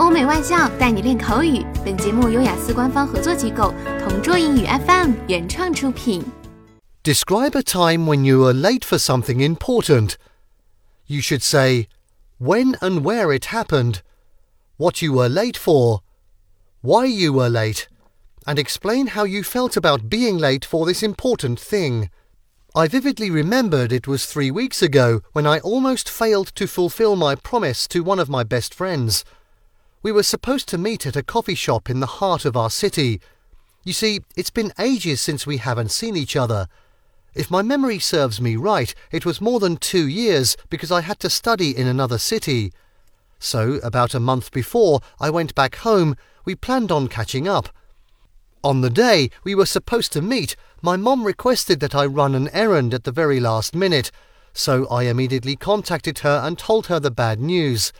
欧美外教带你练口语。本节目由雅思官方合作机构同桌英语 FM 原创出品。 Describe a time when you were late for something important. You should say when and where it happened, what you were late for, why you were late, and explain how you felt about being late for this important thing. I vividly remembered it was three weeks ago when I almost failed to fulfill my promise to one of my best friends. We were supposed to meet at a coffee shop in the heart of our city. You see, it's been ages since we haven't seen each other. If my memory serves me right, it was more than two years because I had to study in another city. So, about a month before I went back home, we planned on catching up. On the day we were supposed to meet, my mom requested that I run an errand at the very last minute, so I immediately contacted her and told her the bad news.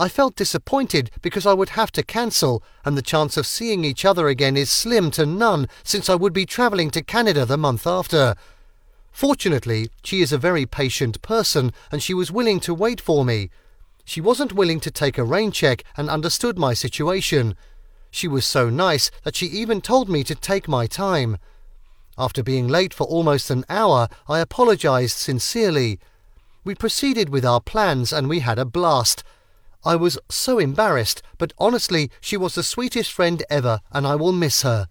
I felt disappointed because I would have to cancel, and the chance of seeing each other again is slim to none since I would be travelling to Canada the month after. Fortunately, she is a very patient person and she was willing to wait for me. She wasn't willing to take a rain check and understood my situation. She was so nice that she even told me to take my time. After being late for almost an hour, I apologized sincerely. We proceeded with our plans and we had a blast. I was so embarrassed, but honestly, she was the sweetest friend ever and I will miss her.